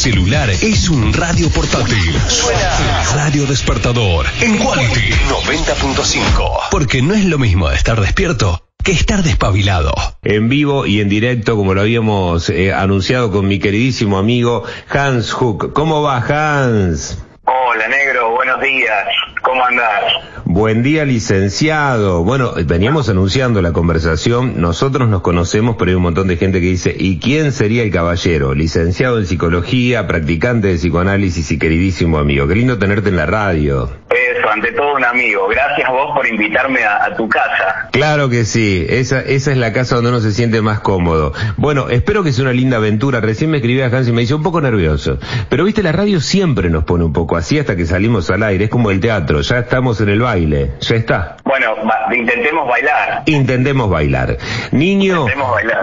celular es un radio portátil. Suena Radio Despertador en Quality 90.5. Porque no es lo mismo estar despierto que estar despabilado. En vivo y en directo, como lo habíamos eh, anunciado con mi queridísimo amigo Hans Hook. ¿Cómo va Hans? Hola negro, buenos días. ¿Cómo andás? Buen día, licenciado. Bueno, veníamos anunciando la conversación. Nosotros nos conocemos, pero hay un montón de gente que dice, ¿y quién sería el caballero? Licenciado en psicología, practicante de psicoanálisis y queridísimo amigo. Qué lindo tenerte en la radio. Eso, ante todo un amigo. Gracias a vos por invitarme a, tu casa. Claro que sí. Esa, esa es la casa donde uno se siente más cómodo. Bueno, espero que sea una linda aventura. Recién me escribía Hans y me dice un poco nervioso. Pero viste, la radio siempre nos pone un poco así hasta que salimos al aire. Es como el teatro. Ya estamos en el baile. Ya está. Bueno, intentemos bailar. Intentemos bailar. Niño,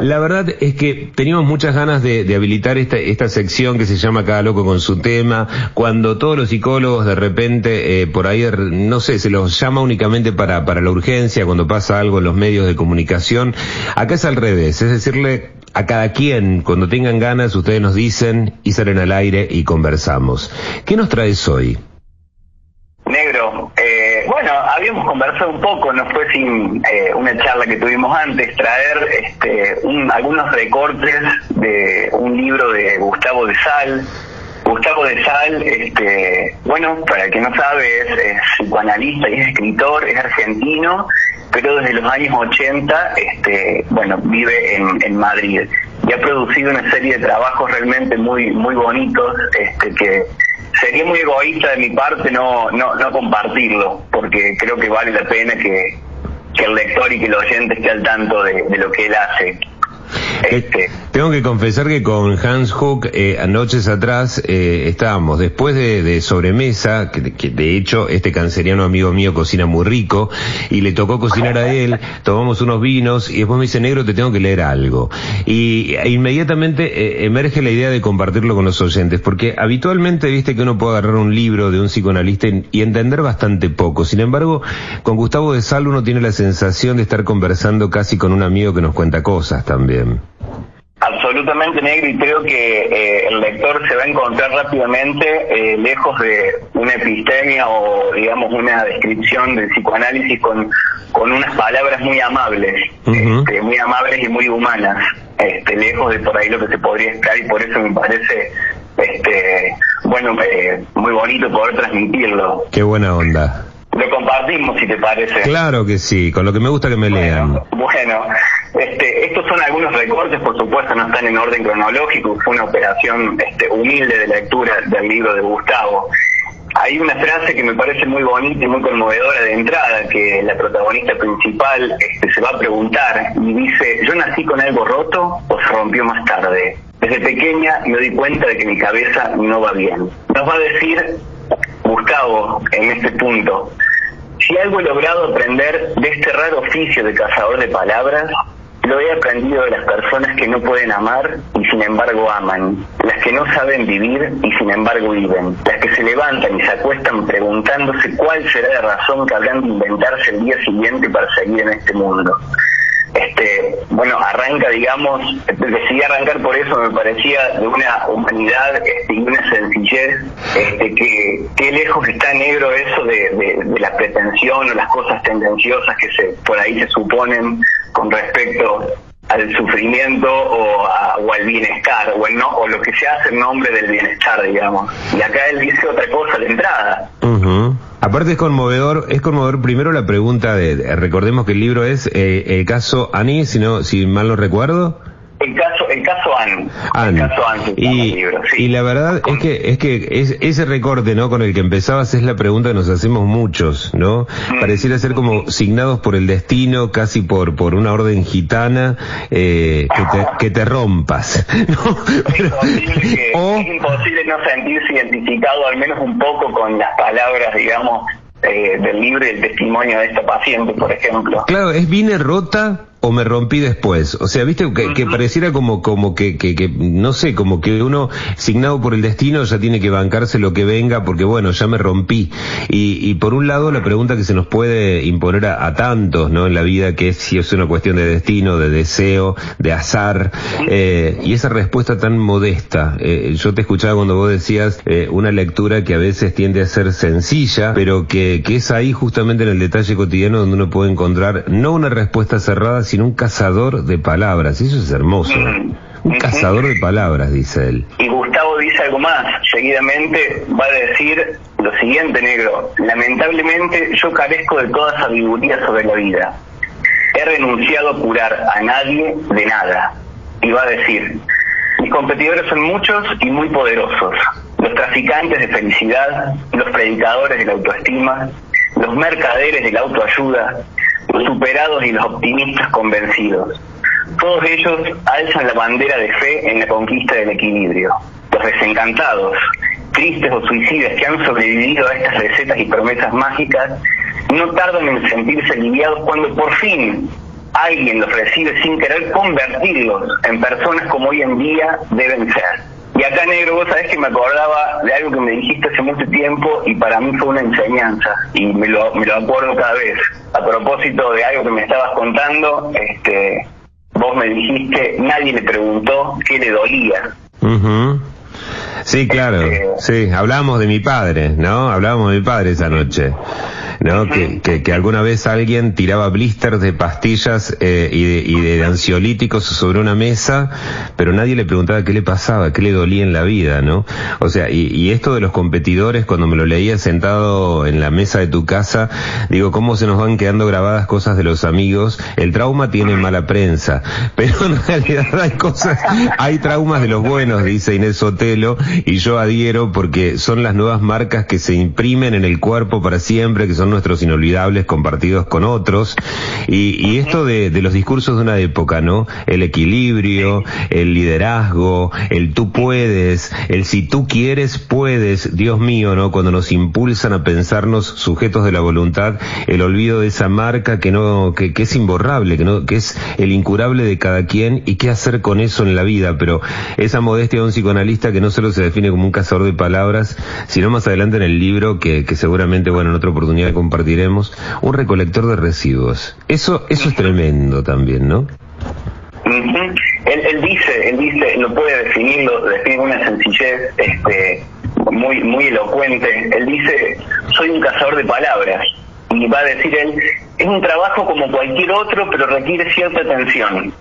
la verdad es que teníamos muchas ganas de, habilitar esta, esta sección que se llama Cada Loco con su tema, cuando todos los psicólogos de repente eh, por ahí, no sé, se los llama únicamente para, para la urgencia, cuando pasa algo en los medios de comunicación. Acá es al revés, es decirle a cada quien, cuando tengan ganas, ustedes nos dicen y salen al aire y conversamos. ¿Qué nos traes hoy? Negro, eh, bueno, habíamos conversado un poco, no fue sin eh, una charla que tuvimos antes, traer este, algunos recortes de un libro de Gustavo de Sal. Gustavo de Sal, este, bueno, para el que no sabe, es, psicoanalista y es escritor, es argentino, pero desde los años 80, este, bueno, vive en, en Madrid y ha producido una serie de trabajos realmente muy, muy bonitos, este, que sería muy egoísta de mi parte no, no, no compartirlo, porque creo que vale la pena que, que el lector y que el oyente esté al tanto de, de lo que él hace. Eh, este, tengo que confesar que con Hans Hook, eh, anoches atrás, eh, estábamos después de, sobremesa, que, de hecho este canceriano amigo mío cocina muy rico, y le tocó cocinar a él, tomamos unos vinos, y después me dice, negro, te tengo que leer algo. Y e inmediatamente emerge la idea de compartirlo con los oyentes, porque habitualmente viste que uno puede agarrar un libro de un psicoanalista y entender bastante poco. Sin embargo, con Gustavo de Sal uno tiene la sensación de estar conversando casi con un amigo que nos cuenta cosas también. Absolutamente negro y creo que eh, el lector se va a encontrar rápidamente eh, lejos de una epistemia o digamos una descripción del psicoanálisis con, con unas palabras muy amables, este, muy amables y muy humanas, este, lejos de por ahí lo que se podría esperar y por eso me parece este bueno eh, muy bonito poder transmitirlo. Qué buena onda. Lo compartimos, si te parece. Claro que sí, con lo que me gusta que me lean. Bueno, este, estos son algunos recortes, por supuesto, no están en orden cronológico, fue una operación este, humilde de lectura del libro de Gustavo. Hay una frase que me parece muy bonita y muy conmovedora de entrada, que la protagonista principal este, se va a preguntar y dice, yo nací con algo roto o se rompió más tarde. Desde pequeña me di cuenta de que mi cabeza no va bien. Nos va a decir Gustavo en este punto, si algo he logrado aprender de este raro oficio de cazador de palabras, lo he aprendido de las personas que no pueden amar y sin embargo aman, las que no saben vivir y sin embargo viven, las que se levantan y se acuestan preguntándose cuál será la razón que habrán de inventarse el día siguiente para seguir en este mundo este, bueno, arranca, digamos, decidí arrancar por eso, me parecía de una humanidad este, y una sencillez, este, que qué lejos está negro eso de, de, la pretensión o las cosas tendenciosas que se por ahí se suponen con respecto al sufrimiento o, al bienestar, o, no, o lo que se hace en nombre del bienestar, digamos. Y acá él dice otra cosa de entrada. Aparte es conmovedor, es conmovedor primero la pregunta de, recordemos que el libro es eh, el caso Ani, si no, si mal no recuerdo. El caso, el caso Anne. El caso y, y la verdad es que es que es, ese recorte, ¿no? Con el que empezabas es la pregunta que nos hacemos muchos, ¿no? Mm. Pareciera ser como signados por el destino, casi por por una orden gitana, eh, que, te, que te rompas, ¿no? Es, imposible es imposible no sentirse identificado al menos un poco con las palabras, digamos, eh, del libro y el testimonio de esta paciente, por ejemplo. Claro, es vine rota o me rompí después. O sea, viste que, pareciera como, como que, que, no sé, como que uno, signado por el destino, ya tiene que bancarse lo que venga, porque bueno, ya me rompí. Y, y por un lado, la pregunta que se nos puede imponer a, tantos, ¿no? En la vida, que es si es una cuestión de destino, de deseo, de azar, eh, y esa respuesta tan modesta. Eh, yo te escuchaba cuando vos decías eh, una lectura que a veces tiende a ser sencilla, pero que, que es ahí justamente en el detalle cotidiano donde uno puede encontrar no una respuesta cerrada, sino un cazador de palabras. Eso es hermoso. Un cazador de palabras, dice él. Y Gustavo dice algo más. Seguidamente va a decir lo siguiente, negro. Lamentablemente yo carezco de toda sabiduría sobre la vida. He renunciado a curar a nadie de nada. Y va a decir, mis competidores son muchos y muy poderosos. Los traficantes de felicidad, los predicadores de la autoestima, los mercaderes de la autoayuda, los superados y los optimistas convencidos. Todos ellos alzan la bandera de fe en la conquista del equilibrio. Los desencantados, tristes o suicidas que han sobrevivido a estas recetas y promesas mágicas, no tardan en sentirse aliviados cuando por fin alguien los recibe sin querer convertirlos en personas como hoy en día deben ser. Y acá, negro, vos sabés que me acordaba de algo que me dijiste hace mucho tiempo y para mí fue una enseñanza y me lo, me lo acuerdo cada vez. A propósito de algo que me estabas contando, este, vos me dijiste, nadie le preguntó qué le dolía. Sí, claro, este, sí, hablamos de mi padre, ¿no? Hablábamos de mi padre esa noche. ¿no? Que, que, alguna vez alguien tiraba blisters de pastillas eh, y, de, y de ansiolíticos sobre una mesa, pero nadie le preguntaba qué le pasaba, qué le dolía en la vida, ¿no? O sea, y, y esto de los competidores, cuando me lo leía sentado en la mesa de tu casa, digo, cómo se nos van quedando grabadas cosas de los amigos. El trauma tiene mala prensa, pero en realidad hay cosas, hay traumas de los buenos, dice Inés Sotelo, y yo adhiero porque son las nuevas marcas que se imprimen en el cuerpo para siempre, que son nuestros inolvidables compartidos con otros. Y, esto de, los discursos de una época, ¿no? El equilibrio, el liderazgo, el tú puedes, el si tú quieres, puedes, Dios mío, ¿no? Cuando nos impulsan a pensarnos sujetos de la voluntad, el olvido de esa marca que no, que, es imborrable, que no, que es el incurable de cada quien y qué hacer con eso en la vida, pero esa modestia de un psicoanalista que no solo se define como un cazador de palabras, sino más adelante en el libro que, seguramente, bueno, en otra oportunidad compartiremos, un recolector de residuos. Eso, eso es tremendo también, ¿no? él, dice, él dice, lo puede definir, lo define con una sencillez este, muy, muy elocuente. Él dice, soy un cazador de palabras. Y va a decir él, es un trabajo como cualquier otro, pero requiere cierta atención.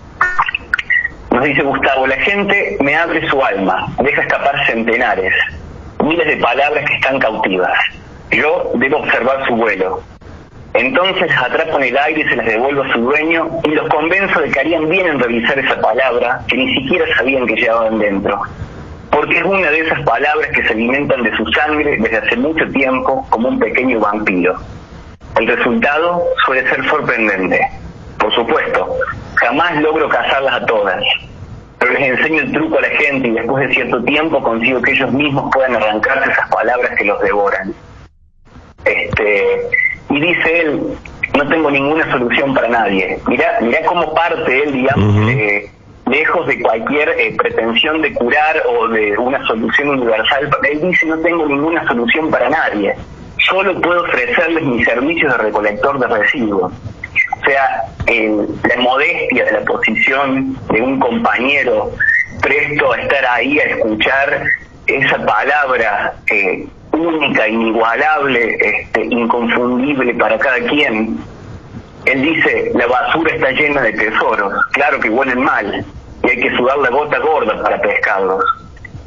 Nos dice Gustavo, la gente me abre su alma, deja escapar centenares, miles de palabras que están cautivas yo debo observar su vuelo. Entonces atrapo en el aire y se las devuelvo a su dueño y los convenzo de que harían bien en revisar esa palabra que ni siquiera sabían que llevaban dentro. Porque es una de esas palabras que se alimentan de su sangre desde hace mucho tiempo como un pequeño vampiro. El resultado suele ser sorprendente. Por supuesto, jamás logro cazarlas a todas, pero les enseño el truco a la gente y después de cierto tiempo consigo que ellos mismos puedan arrancarse esas palabras que los devoran. Este, y dice él, no tengo ninguna solución para nadie. Mira, mira cómo parte él, digamos, lejos de cualquier eh, pretensión de curar o de una solución universal. Él dice, no tengo ninguna solución para nadie. Solo puedo ofrecerles mis servicios de recolector de residuos. O sea, la modestia de la posición de un compañero presto a estar ahí a escuchar esa palabra eh, única, inigualable, este, inconfundible para cada quien. Él dice, la basura está llena de tesoros, claro que huelen mal, y hay que sudar la gota gorda para pescarlos,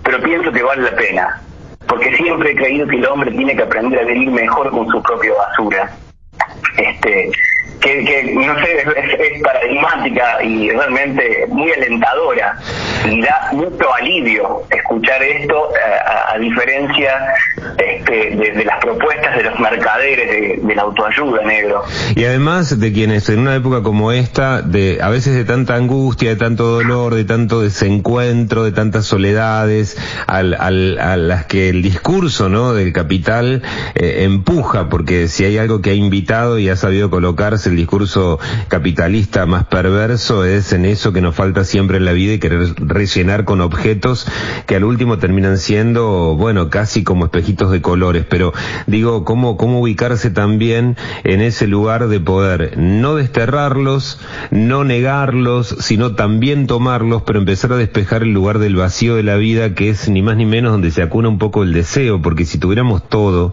pero pienso que vale la pena, porque siempre he creído que el hombre tiene que aprender a vivir mejor con su propia basura. Este, que, no sé, es, paradigmática y realmente muy alentadora. Y da mucho alivio escuchar esto a, diferencia este, de, las propuestas de los mercaderes de, la autoayuda negro. Y además de quienes en una época como esta de a veces de tanta angustia de tanto dolor de tanto desencuentro de tantas soledades al, al, a las que el discurso no del capital eh, empuja porque si hay algo que ha invitado y ha sabido colocarse el discurso capitalista más perverso es en eso que nos falta siempre en la vida y querer rellenar con objetos que al último terminan siendo, bueno, casi como espejitos de colores. Pero digo, ¿cómo, cómo ubicarse también en ese lugar de poder no desterrarlos, no negarlos, sino también tomarlos, pero empezar a despejar el lugar del vacío de la vida que es ni más ni menos donde se acuna un poco el deseo, porque si tuviéramos todo,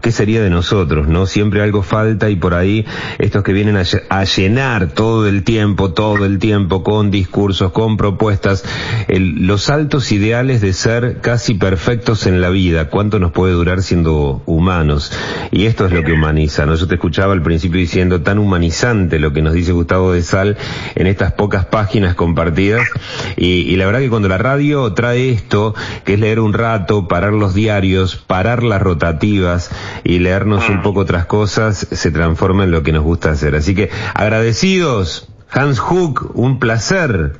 ¿qué sería de nosotros? ¿No? Siempre algo falta y por ahí estos que vienen a, llenar todo el tiempo, todo el tiempo con discursos, con propuestas, los altos ideales de ser casi perfectos en la vida, ¿cuánto nos puede durar siendo humanos? Y esto es lo que humaniza, ¿no? Yo te escuchaba al principio diciendo tan humanizante lo que nos dice Gustavo de Sal en estas pocas páginas compartidas y, y la verdad que cuando la radio trae esto, que es leer un rato, parar los diarios, parar las rotativas, y leernos un poco otras cosas se transforma en lo que nos gusta hacer. Así que agradecidos, Hans Hook, un placer.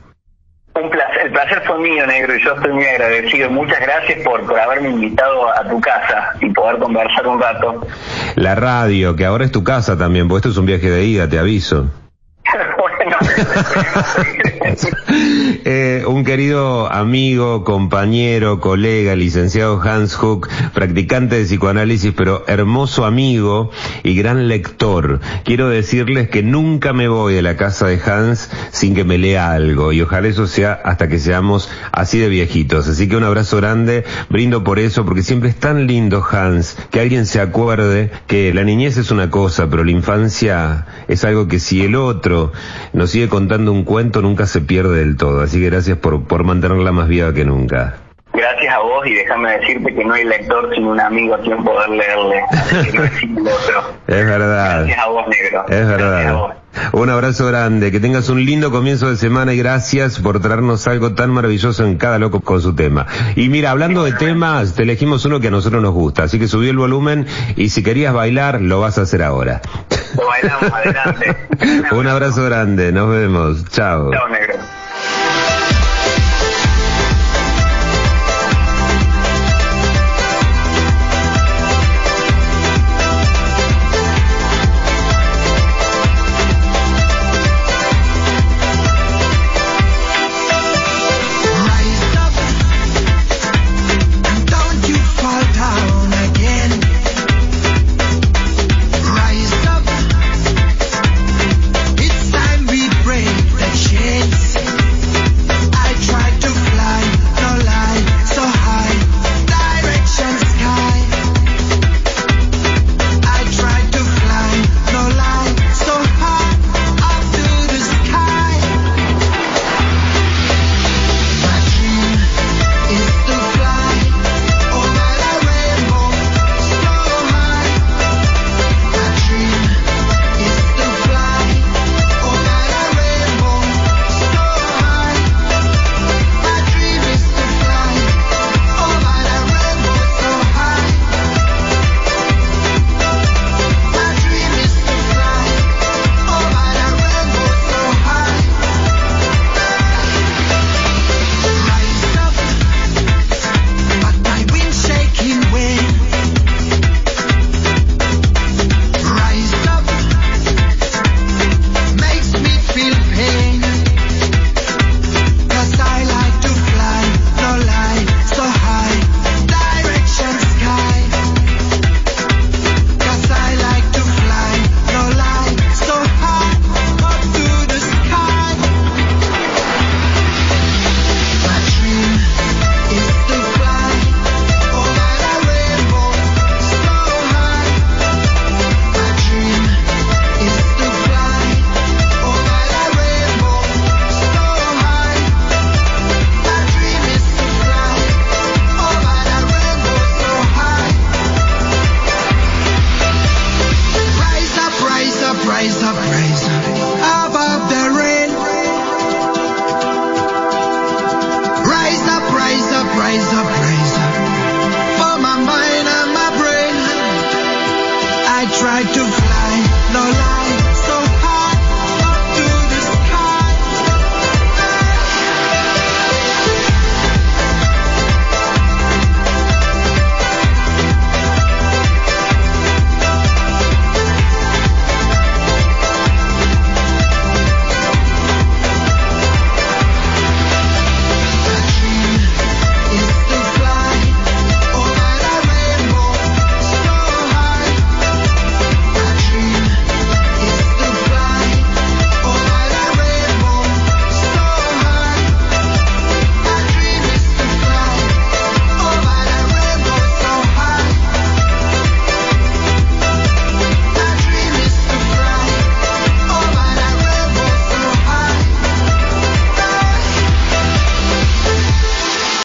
Un placer, el placer fue mío, negro, y yo estoy muy agradecido. Muchas gracias por, por haberme invitado a tu casa y poder conversar un rato. La radio, que ahora es tu casa también, porque esto es un viaje de ida, te aviso. Eh, un querido amigo, compañero, colega, licenciado Hans Hook, practicante de psicoanálisis, pero hermoso amigo y gran lector. Quiero decirles que nunca me voy de la casa de Hans sin que me lea algo y ojalá eso sea hasta que seamos así de viejitos. Así que un abrazo grande, brindo por eso, porque siempre es tan lindo Hans que alguien se acuerde que la niñez es una cosa, pero la infancia es algo que si el otro nos sigue contando un cuento nunca se pierde del todo. Así que gracias por, por mantenerla más viva que nunca. Gracias a vos y déjame decirte que no hay lector sin un amigo a quien poder leerle. es verdad. Gracias a vos, negro. Es verdad. Un abrazo grande, que tengas un lindo comienzo de semana y gracias por traernos algo tan maravilloso en cada loco con su tema. Y mira, hablando de temas, te elegimos uno que a nosotros nos gusta, así que subí el volumen y si querías bailar, lo vas a hacer ahora. Lo bailamos, adelante. un abrazo grande, nos vemos. Chao. Chao, negro.